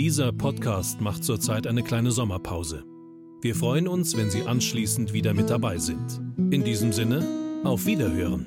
Dieser Podcast macht zurzeit eine kleine Sommerpause. Wir freuen uns, wenn Sie anschließend wieder mit dabei sind. In diesem Sinne, auf Wiederhören.